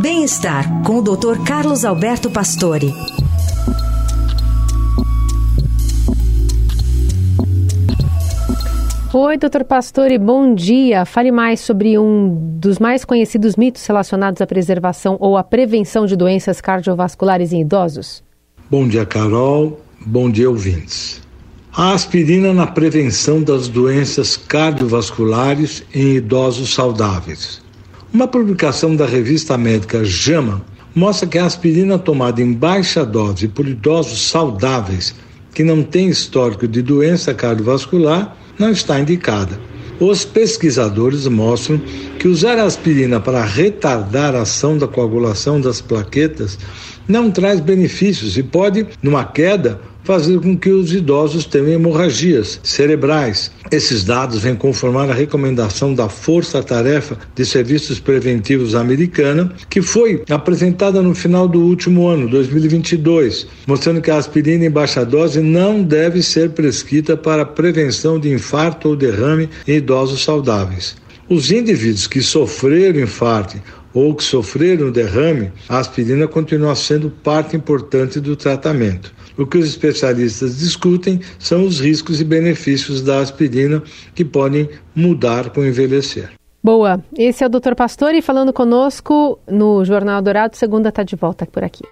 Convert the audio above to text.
Bem-estar com o Dr. Carlos Alberto Pastore. Oi, doutor Pastore, bom dia. Fale mais sobre um dos mais conhecidos mitos relacionados à preservação ou à prevenção de doenças cardiovasculares em idosos. Bom dia, Carol. Bom dia, ouvintes. A aspirina na prevenção das doenças cardiovasculares em idosos saudáveis. Uma publicação da revista médica JAMA mostra que a aspirina tomada em baixa dose por idosos saudáveis que não têm histórico de doença cardiovascular não está indicada. Os pesquisadores mostram que usar aspirina para retardar a ação da coagulação das plaquetas não traz benefícios e pode, numa queda, fazer com que os idosos tenham hemorragias cerebrais. Esses dados vêm conformar a recomendação da Força Tarefa de Serviços Preventivos Americana, que foi apresentada no final do último ano, 2022, mostrando que a aspirina em baixa dose não deve ser prescrita para prevenção de infarto ou derrame em idosos saudáveis. Os indivíduos que sofreram infarto ou que sofreram derrame, a aspirina continua sendo parte importante do tratamento. O que os especialistas discutem são os riscos e benefícios da aspirina que podem mudar com o envelhecer. Boa. Esse é o Dr. Pastore falando conosco no Jornal Dourado. Segunda está de volta por aqui.